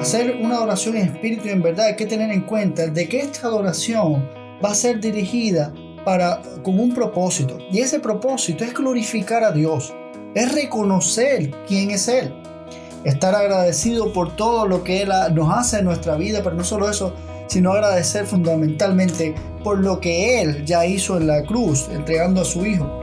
hacer una adoración en espíritu y en verdad, hay que tener en cuenta de que esta adoración va a ser dirigida para, con un propósito. Y ese propósito es glorificar a Dios, es reconocer quién es Él, estar agradecido por todo lo que Él nos hace en nuestra vida, pero no solo eso, sino agradecer fundamentalmente por lo que Él ya hizo en la cruz, entregando a su Hijo.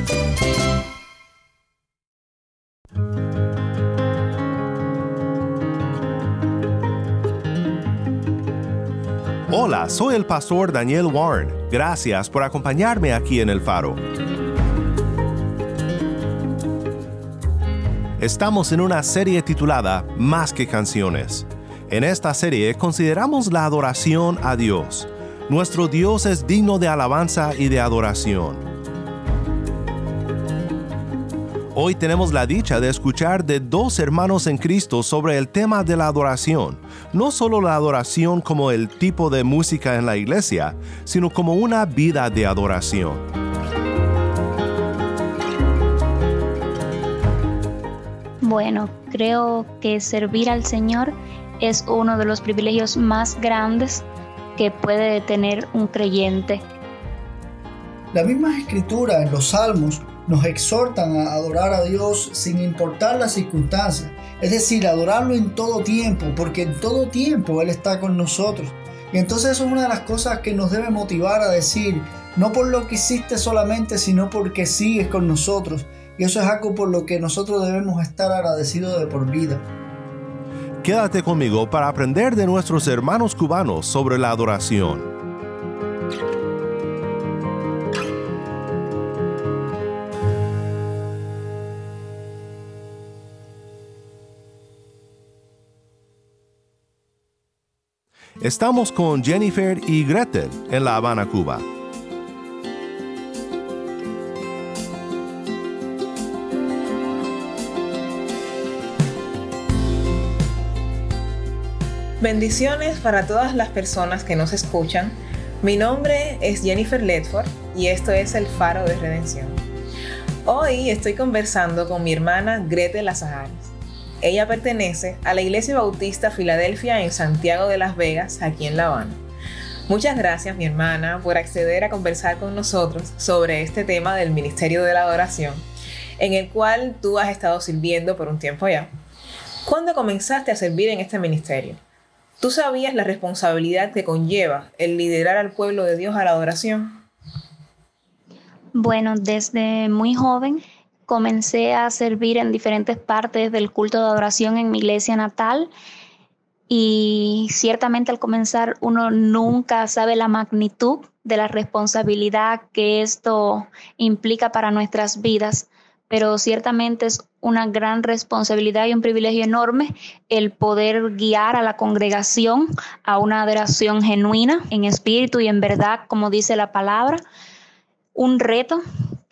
Hola, soy el pastor Daniel Warren. Gracias por acompañarme aquí en el faro. Estamos en una serie titulada Más que canciones. En esta serie consideramos la adoración a Dios. Nuestro Dios es digno de alabanza y de adoración. Hoy tenemos la dicha de escuchar de dos hermanos en Cristo sobre el tema de la adoración. No solo la adoración como el tipo de música en la iglesia, sino como una vida de adoración. Bueno, creo que servir al Señor es uno de los privilegios más grandes que puede tener un creyente. La misma escritura en los salmos nos exhortan a adorar a Dios sin importar las circunstancias. Es decir, adorarlo en todo tiempo, porque en todo tiempo Él está con nosotros. Y entonces eso es una de las cosas que nos debe motivar a decir, no por lo que hiciste solamente, sino porque sigues con nosotros. Y eso es algo por lo que nosotros debemos estar agradecidos de por vida. Quédate conmigo para aprender de nuestros hermanos cubanos sobre la adoración. Estamos con Jennifer y Gretel en La Habana, Cuba. Bendiciones para todas las personas que nos escuchan. Mi nombre es Jennifer Ledford y esto es El Faro de Redención. Hoy estoy conversando con mi hermana Gretel Lazajares. Ella pertenece a la Iglesia Bautista Filadelfia en Santiago de Las Vegas, aquí en La Habana. Muchas gracias, mi hermana, por acceder a conversar con nosotros sobre este tema del Ministerio de la Adoración, en el cual tú has estado sirviendo por un tiempo ya. ¿Cuándo comenzaste a servir en este ministerio? ¿Tú sabías la responsabilidad que conlleva el liderar al pueblo de Dios a la adoración? Bueno, desde muy joven comencé a servir en diferentes partes del culto de adoración en mi iglesia natal y ciertamente al comenzar uno nunca sabe la magnitud de la responsabilidad que esto implica para nuestras vidas, pero ciertamente es una gran responsabilidad y un privilegio enorme el poder guiar a la congregación a una adoración genuina en espíritu y en verdad, como dice la palabra, un reto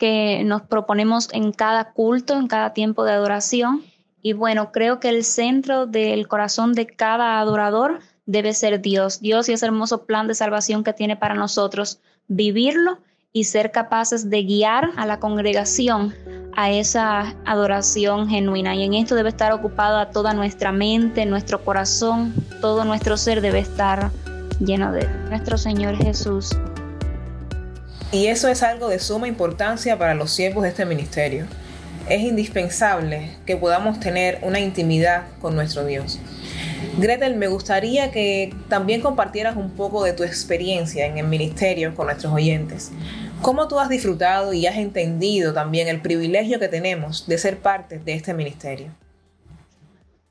que nos proponemos en cada culto, en cada tiempo de adoración. Y bueno, creo que el centro del corazón de cada adorador debe ser Dios. Dios y ese hermoso plan de salvación que tiene para nosotros, vivirlo y ser capaces de guiar a la congregación a esa adoración genuina. Y en esto debe estar ocupada toda nuestra mente, nuestro corazón, todo nuestro ser debe estar lleno de nuestro Señor Jesús. Y eso es algo de suma importancia para los siervos de este ministerio. Es indispensable que podamos tener una intimidad con nuestro Dios. Gretel, me gustaría que también compartieras un poco de tu experiencia en el ministerio con nuestros oyentes. ¿Cómo tú has disfrutado y has entendido también el privilegio que tenemos de ser parte de este ministerio?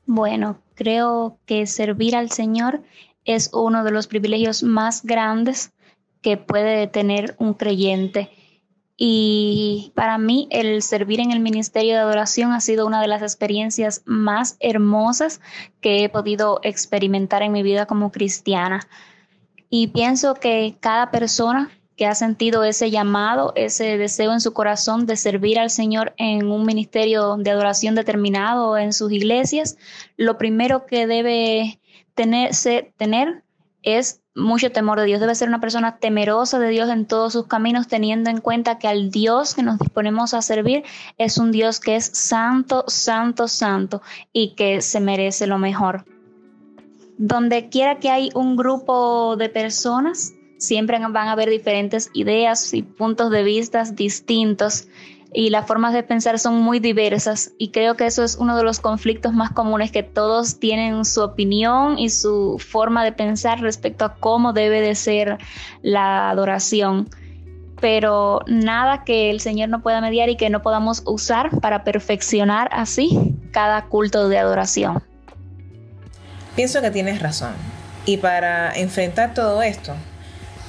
Bueno, creo que servir al Señor es uno de los privilegios más grandes que puede tener un creyente. Y para mí el servir en el ministerio de adoración ha sido una de las experiencias más hermosas que he podido experimentar en mi vida como cristiana. Y pienso que cada persona que ha sentido ese llamado, ese deseo en su corazón de servir al Señor en un ministerio de adoración determinado en sus iglesias, lo primero que debe tenerse, tener es mucho temor de Dios. Debe ser una persona temerosa de Dios en todos sus caminos, teniendo en cuenta que al Dios que nos disponemos a servir es un Dios que es santo, santo, santo y que se merece lo mejor. Donde quiera que hay un grupo de personas, siempre van a haber diferentes ideas y puntos de vista distintos y las formas de pensar son muy diversas y creo que eso es uno de los conflictos más comunes que todos tienen su opinión y su forma de pensar respecto a cómo debe de ser la adoración pero nada que el Señor no pueda mediar y que no podamos usar para perfeccionar así cada culto de adoración. Pienso que tienes razón. Y para enfrentar todo esto,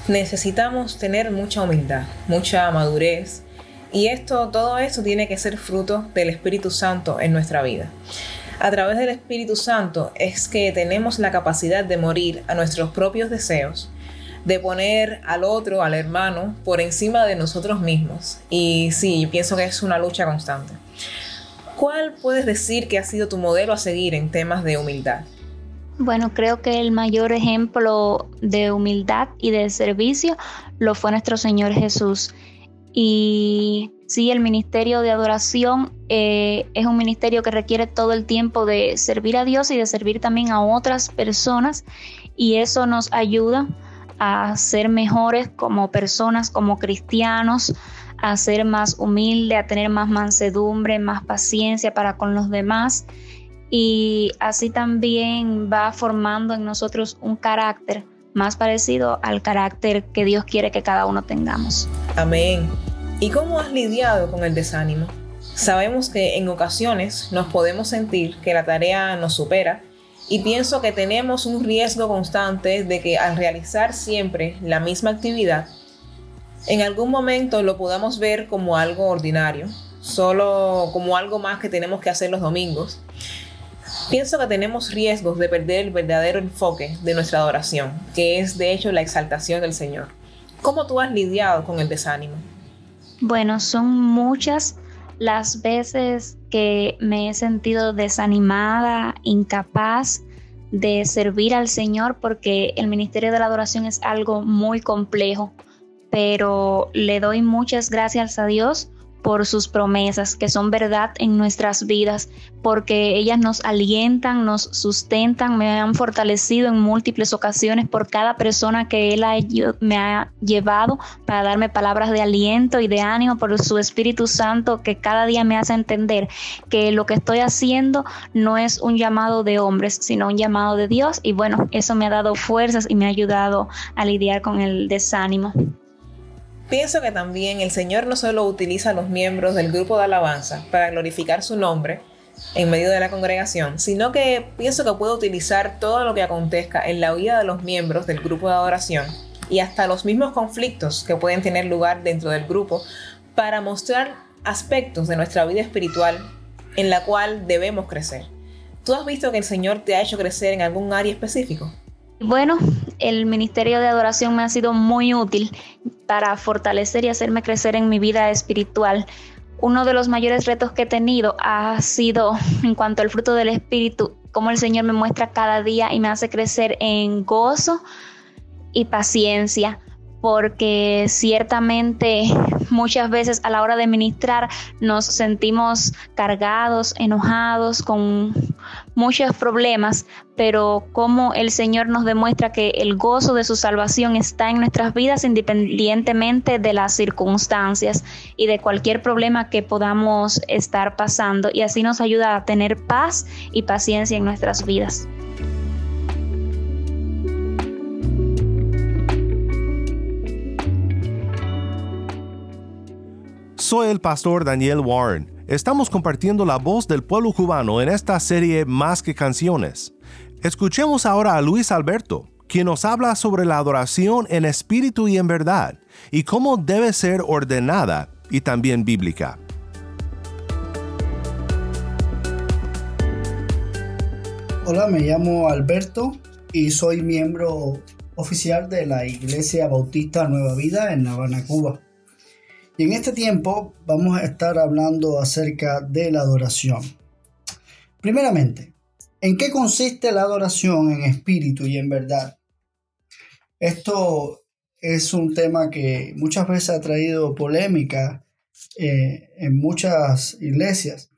necesitamos tener mucha humildad, mucha madurez y esto, todo esto tiene que ser fruto del Espíritu Santo en nuestra vida. A través del Espíritu Santo es que tenemos la capacidad de morir a nuestros propios deseos, de poner al otro, al hermano, por encima de nosotros mismos. Y sí, pienso que es una lucha constante. ¿Cuál puedes decir que ha sido tu modelo a seguir en temas de humildad? Bueno, creo que el mayor ejemplo de humildad y de servicio lo fue nuestro Señor Jesús. Y sí, el ministerio de adoración eh, es un ministerio que requiere todo el tiempo de servir a Dios y de servir también a otras personas. Y eso nos ayuda a ser mejores como personas, como cristianos, a ser más humilde, a tener más mansedumbre, más paciencia para con los demás. Y así también va formando en nosotros un carácter más parecido al carácter que Dios quiere que cada uno tengamos. Amén. ¿Y cómo has lidiado con el desánimo? Sabemos que en ocasiones nos podemos sentir que la tarea nos supera y pienso que tenemos un riesgo constante de que al realizar siempre la misma actividad, en algún momento lo podamos ver como algo ordinario, solo como algo más que tenemos que hacer los domingos Pienso que tenemos riesgos de perder el verdadero enfoque de nuestra adoración, que es de hecho la exaltación del Señor. ¿Cómo tú has lidiado con el desánimo? Bueno, son muchas las veces que me he sentido desanimada, incapaz de servir al Señor porque el ministerio de la adoración es algo muy complejo, pero le doy muchas gracias a Dios por sus promesas, que son verdad en nuestras vidas, porque ellas nos alientan, nos sustentan, me han fortalecido en múltiples ocasiones por cada persona que Él me ha llevado para darme palabras de aliento y de ánimo por su Espíritu Santo que cada día me hace entender que lo que estoy haciendo no es un llamado de hombres, sino un llamado de Dios. Y bueno, eso me ha dado fuerzas y me ha ayudado a lidiar con el desánimo. Pienso que también el Señor no solo utiliza a los miembros del grupo de alabanza para glorificar su nombre en medio de la congregación, sino que pienso que puede utilizar todo lo que acontezca en la vida de los miembros del grupo de adoración y hasta los mismos conflictos que pueden tener lugar dentro del grupo para mostrar aspectos de nuestra vida espiritual en la cual debemos crecer. ¿Tú has visto que el Señor te ha hecho crecer en algún área específico? Bueno, el ministerio de adoración me ha sido muy útil para fortalecer y hacerme crecer en mi vida espiritual. Uno de los mayores retos que he tenido ha sido en cuanto al fruto del Espíritu, cómo el Señor me muestra cada día y me hace crecer en gozo y paciencia porque ciertamente muchas veces a la hora de ministrar nos sentimos cargados, enojados, con muchos problemas, pero como el Señor nos demuestra que el gozo de su salvación está en nuestras vidas independientemente de las circunstancias y de cualquier problema que podamos estar pasando y así nos ayuda a tener paz y paciencia en nuestras vidas. Soy el pastor Daniel Warren. Estamos compartiendo la voz del pueblo cubano en esta serie Más que canciones. Escuchemos ahora a Luis Alberto, quien nos habla sobre la adoración en espíritu y en verdad, y cómo debe ser ordenada y también bíblica. Hola, me llamo Alberto y soy miembro oficial de la Iglesia Bautista Nueva Vida en La Habana, Cuba. Y en este tiempo vamos a estar hablando acerca de la adoración. Primeramente, ¿en qué consiste la adoración en espíritu y en verdad? Esto es un tema que muchas veces ha traído polémica eh, en muchas iglesias.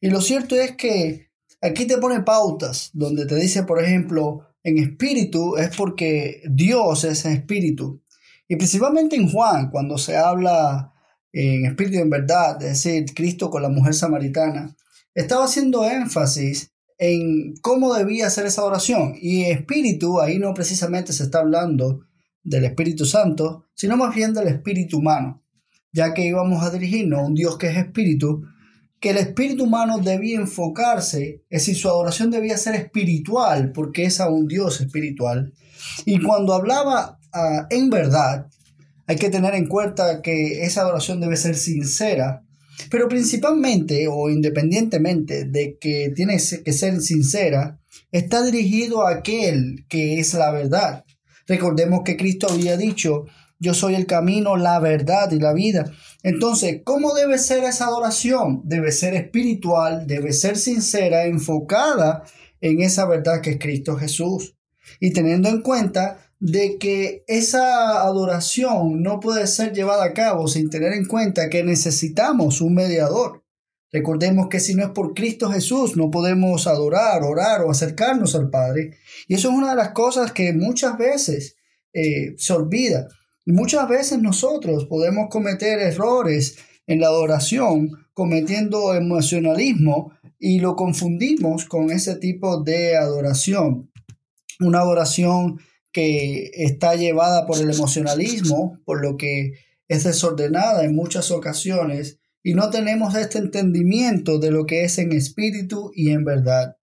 Y lo cierto es que aquí te pone pautas donde te dice, por ejemplo, en espíritu es porque Dios es espíritu. Y principalmente en Juan, cuando se habla en espíritu y en verdad, es decir, Cristo con la mujer samaritana, estaba haciendo énfasis en cómo debía ser esa oración. Y espíritu, ahí no precisamente se está hablando del Espíritu Santo, sino más bien del espíritu humano, ya que íbamos a dirigirnos a un Dios que es espíritu, que el espíritu humano debía enfocarse, es decir, su adoración debía ser espiritual, porque es a un Dios espiritual. Y cuando hablaba ah, en verdad, hay que tener en cuenta que esa adoración debe ser sincera, pero principalmente o independientemente de que tiene que ser sincera, está dirigido a aquel que es la verdad. Recordemos que Cristo había dicho, yo soy el camino, la verdad y la vida. Entonces, ¿cómo debe ser esa adoración? Debe ser espiritual, debe ser sincera, enfocada en esa verdad que es Cristo Jesús. Y teniendo en cuenta de que esa adoración no puede ser llevada a cabo sin tener en cuenta que necesitamos un mediador. Recordemos que si no es por Cristo Jesús no podemos adorar, orar o acercarnos al Padre. Y eso es una de las cosas que muchas veces eh, se olvida. Muchas veces nosotros podemos cometer errores en la adoración, cometiendo emocionalismo y lo confundimos con ese tipo de adoración. Una adoración que está llevada por el emocionalismo, por lo que es desordenada en muchas ocasiones y no tenemos este entendimiento de lo que es en espíritu y en verdad.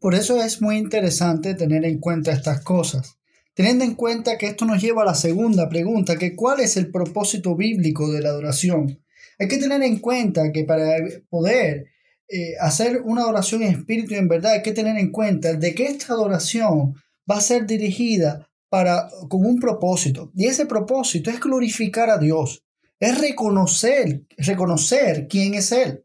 Por eso es muy interesante tener en cuenta estas cosas. Teniendo en cuenta que esto nos lleva a la segunda pregunta, que cuál es el propósito bíblico de la adoración. Hay que tener en cuenta que para poder eh, hacer una adoración en espíritu y en verdad hay que tener en cuenta de que esta adoración va a ser dirigida para, con un propósito. Y ese propósito es glorificar a Dios, es reconocer, reconocer quién es Él,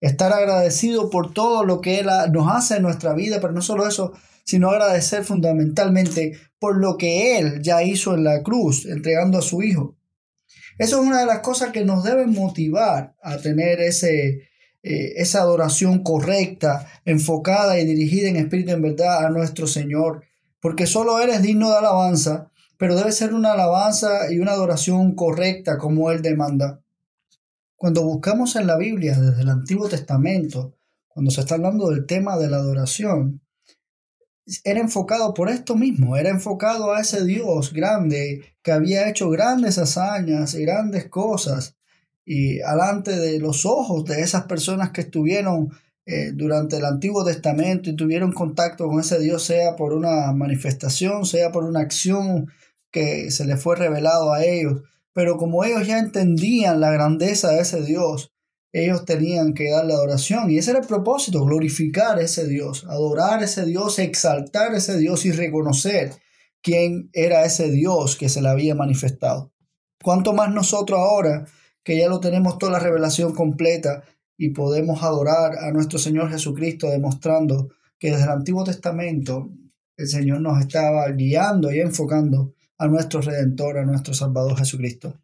estar agradecido por todo lo que Él nos hace en nuestra vida, pero no solo eso, sino agradecer fundamentalmente por lo que Él ya hizo en la cruz, entregando a su Hijo. Eso es una de las cosas que nos debe motivar a tener ese, eh, esa adoración correcta, enfocada y dirigida en espíritu en verdad a nuestro Señor, porque solo Él es digno de alabanza, pero debe ser una alabanza y una adoración correcta como Él demanda. Cuando buscamos en la Biblia desde el Antiguo Testamento, cuando se está hablando del tema de la adoración, era enfocado por esto mismo, era enfocado a ese Dios grande que había hecho grandes hazañas y grandes cosas y alante de los ojos de esas personas que estuvieron eh, durante el Antiguo Testamento y tuvieron contacto con ese Dios, sea por una manifestación, sea por una acción que se les fue revelado a ellos. Pero como ellos ya entendían la grandeza de ese Dios, ellos tenían que darle adoración. Y ese era el propósito, glorificar ese Dios, adorar ese Dios, exaltar ese Dios y reconocer quién era ese Dios que se le había manifestado. Cuanto más nosotros ahora, que ya lo tenemos toda la revelación completa y podemos adorar a nuestro Señor Jesucristo, demostrando que desde el Antiguo Testamento el Señor nos estaba guiando y enfocando a nuestro Redentor, a nuestro Salvador Jesucristo.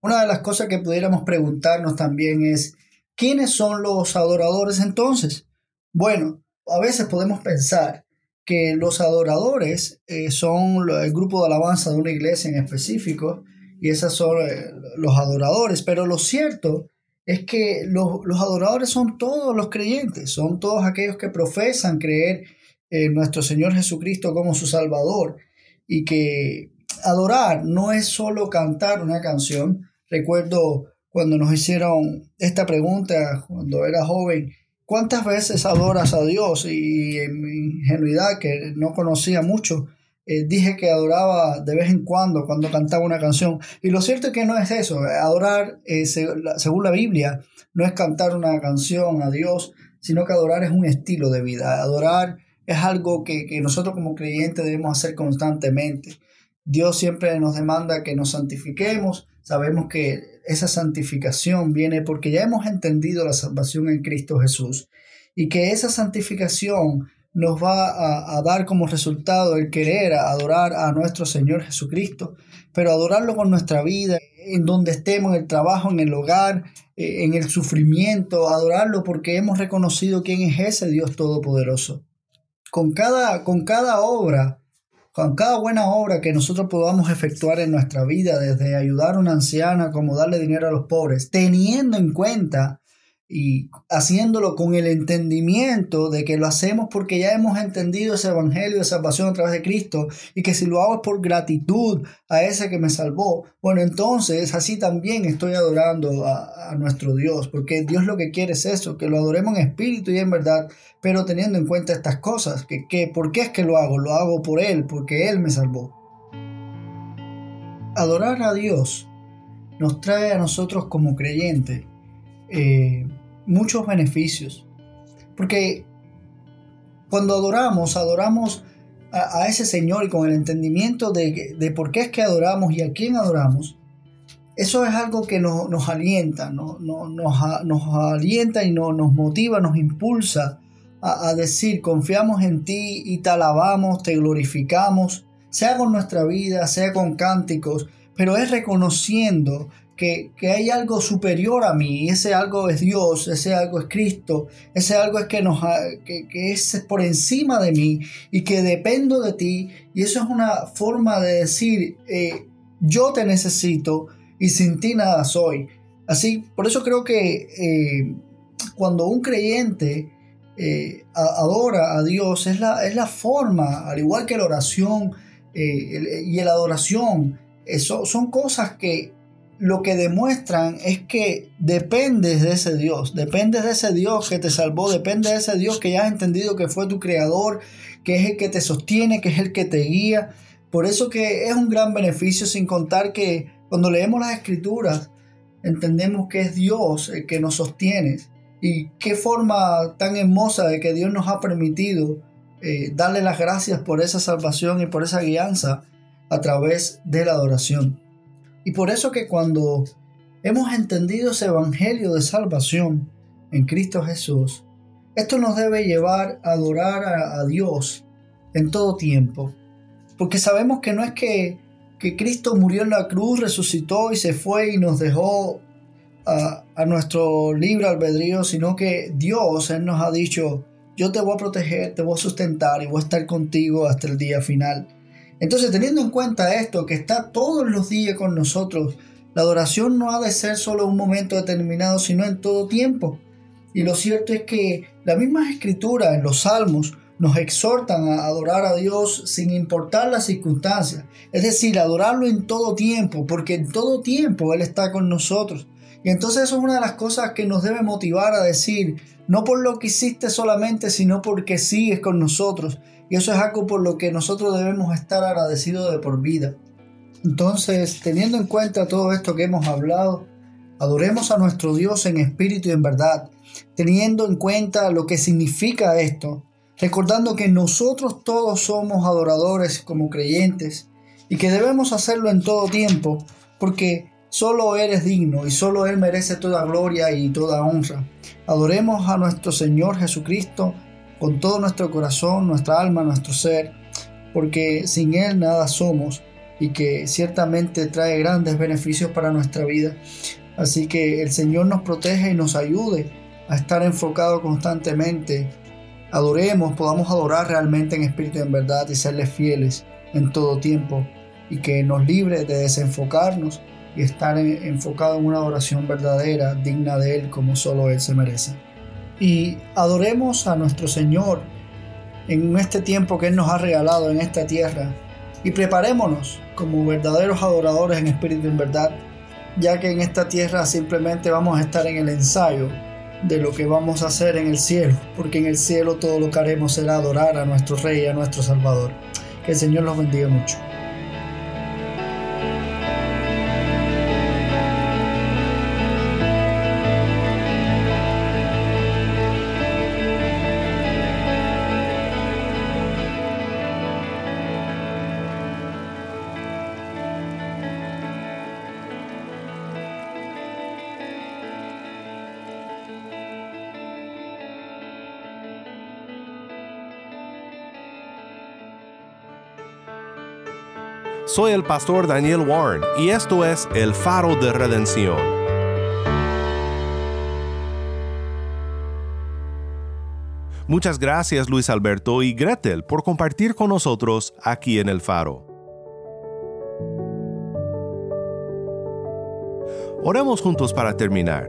Una de las cosas que pudiéramos preguntarnos también es, ¿quiénes son los adoradores entonces? Bueno, a veces podemos pensar que los adoradores eh, son el grupo de alabanza de una iglesia en específico y esos son eh, los adoradores, pero lo cierto es que los, los, adoradores son todos los creyentes, son todos aquellos que profesan creer en nuestro Señor Jesucristo como su Salvador y que adorar no es solo cantar una canción, Recuerdo cuando nos hicieron esta pregunta cuando era joven, ¿cuántas veces adoras a Dios? Y en mi ingenuidad, que no conocía mucho eh, dije que adoraba de vez en cuando cuando cantaba una canción. Y lo cierto es que no es eso. Adorar, eh, según la Biblia, no es cantar una canción a Dios, sino que adorar es un estilo de vida. Adorar es algo que, que nosotros como creyentes debemos hacer constantemente. Dios siempre nos demanda que nos santifiquemos. Sabemos que esa santificación viene porque ya hemos entendido la salvación en Cristo Jesús y que esa santificación nos va a, dar como resultado el querer adorar a nuestro Señor Jesucristo, pero adorarlo con nuestra vida, en donde estemos, en el trabajo, en el hogar, eh, en el sufrimiento, adorarlo porque hemos reconocido quién es ese Dios Todopoderoso. Con cada, con cada obra, con cada buena obra que nosotros podamos efectuar en nuestra vida, desde ayudar a una anciana como darle dinero a los pobres, teniendo en cuenta y haciéndolo con el entendimiento de que lo hacemos porque ya hemos entendido ese evangelio de salvación a través de Cristo y que si lo hago es por gratitud a ese que me salvó, bueno, entonces así también estoy adorando a, nuestro Dios, porque Dios lo que quiere es eso, que lo adoremos en espíritu y en verdad, pero teniendo en cuenta estas cosas, que, que ¿por qué es que lo hago? Lo hago por Él, porque Él me salvó. Adorar a Dios nos trae a nosotros como creyentes eh, muchos beneficios. Porque cuando adoramos, adoramos a, ese Señor y con el entendimiento de, por qué es que adoramos y a quién adoramos, eso es algo que nos, alienta, nos, nos, alienta y nos, motiva, nos impulsa a, a, decir, confiamos en ti y te alabamos, te glorificamos, sea con nuestra vida, sea con cánticos, pero es reconociendo que, hay algo superior a mí, ese algo es Dios, ese algo es Cristo, ese algo es que, nos, que, es por encima de mí y que dependo de ti. Y eso es una forma de decir, eh, yo te necesito y sin ti nada soy. Así, por eso creo que eh, cuando un creyente eh, adora a Dios, es la, es la forma, al igual que la oración y la adoración, eso, son cosas que lo que demuestran es que dependes de ese Dios, dependes de ese Dios que te salvó, dependes de ese Dios que ya has entendido que fue tu creador, que es el que te sostiene, que es el que te guía. Por eso que es un gran beneficio sin contar que cuando leemos las escrituras entendemos que es Dios el que nos sostiene y qué forma tan hermosa de que Dios nos ha permitido eh, darle las gracias por esa salvación y por esa guianza a través de la adoración. Y por eso que cuando hemos entendido ese evangelio de salvación en Cristo Jesús, esto nos debe llevar a adorar a, Dios en todo tiempo. Porque sabemos que no es que, que, Cristo murió en la cruz, resucitó y se fue y nos dejó a, a nuestro libre albedrío, sino que Dios, Él nos ha dicho, yo te voy a proteger, te voy a sustentar y voy a estar contigo hasta el día final. Entonces, teniendo en cuenta esto, que está todos los días con nosotros, la adoración no ha de ser solo un momento determinado, sino en todo tiempo. Y lo cierto es que la misma escritura en los salmos nos exhortan a adorar a Dios sin importar las circunstancias. Es decir, adorarlo en todo tiempo, porque en todo tiempo Él está con nosotros. Y entonces eso es una de las cosas que nos debe motivar a decir, no por lo que hiciste solamente, sino porque sigues con nosotros. Y eso es algo por lo que nosotros debemos estar agradecidos de por vida. Entonces, teniendo en cuenta todo esto que hemos hablado, adoremos a nuestro Dios en espíritu y en verdad, teniendo en cuenta lo que significa esto, recordando que nosotros todos somos adoradores como creyentes y que debemos hacerlo en todo tiempo, porque solo eres digno y solo Él merece toda gloria y toda honra. Adoremos a nuestro Señor Jesucristo con todo nuestro corazón, nuestra alma, nuestro ser, porque sin Él nada somos y que ciertamente trae grandes beneficios para nuestra vida. Así que el Señor nos protege y nos ayude a estar enfocado constantemente. Adoremos, podamos adorar realmente en espíritu y en verdad y serles fieles en todo tiempo y que nos libre de desenfocarnos y estar enfocado en una adoración verdadera, digna de Él como solo Él se merece y adoremos a nuestro Señor en este tiempo que Él nos ha regalado en esta tierra y preparémonos como verdaderos adoradores en espíritu y en verdad, ya que en esta tierra simplemente vamos a estar en el ensayo de lo que vamos a hacer en el cielo, porque en el cielo todo lo que haremos será adorar a nuestro Rey, a nuestro Salvador. Que el Señor los bendiga mucho. Soy el pastor Daniel Warren y esto es El Faro de Redención. Muchas gracias Luis Alberto y Gretel por compartir con nosotros aquí en El Faro. Oremos juntos para terminar.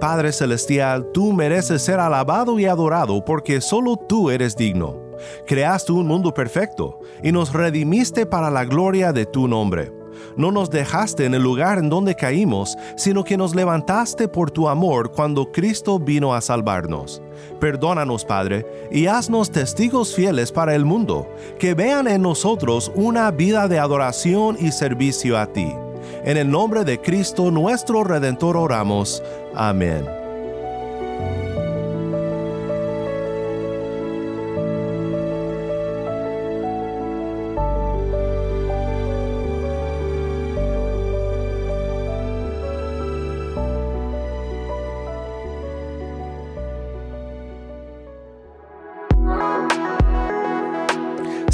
Padre Celestial, tú mereces ser alabado y adorado porque solo tú eres digno. Creaste un mundo perfecto y nos redimiste para la gloria de tu nombre. No nos dejaste en el lugar en donde caímos, sino que nos levantaste por tu amor cuando Cristo vino a salvarnos. Perdónanos, Padre, y haznos testigos fieles para el mundo, que vean en nosotros una vida de adoración y servicio a ti. En el nombre de Cristo nuestro Redentor oramos. Amén.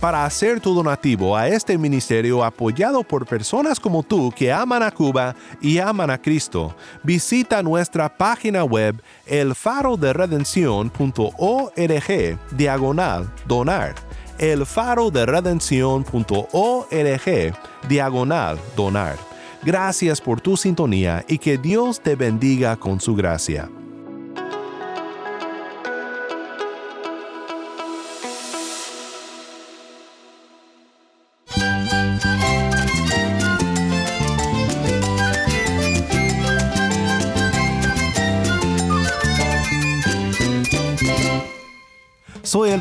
Para hacer tu donativo a este ministerio apoyado por personas como tú que aman a Cuba y aman a Cristo, visita nuestra página web elfaroderedención.org diagonal donar. elfaroderedención.org diagonal donar. Gracias por tu sintonía y que Dios te bendiga con su gracia.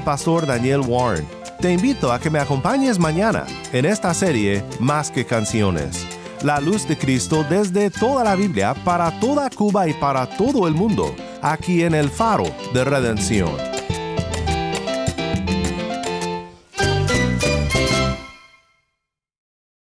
Pastor Daniel Warren. Te invito a que me acompañes mañana en esta serie Más que canciones. La luz de Cristo desde toda la Biblia para toda Cuba y para todo el mundo, aquí en el faro de redención.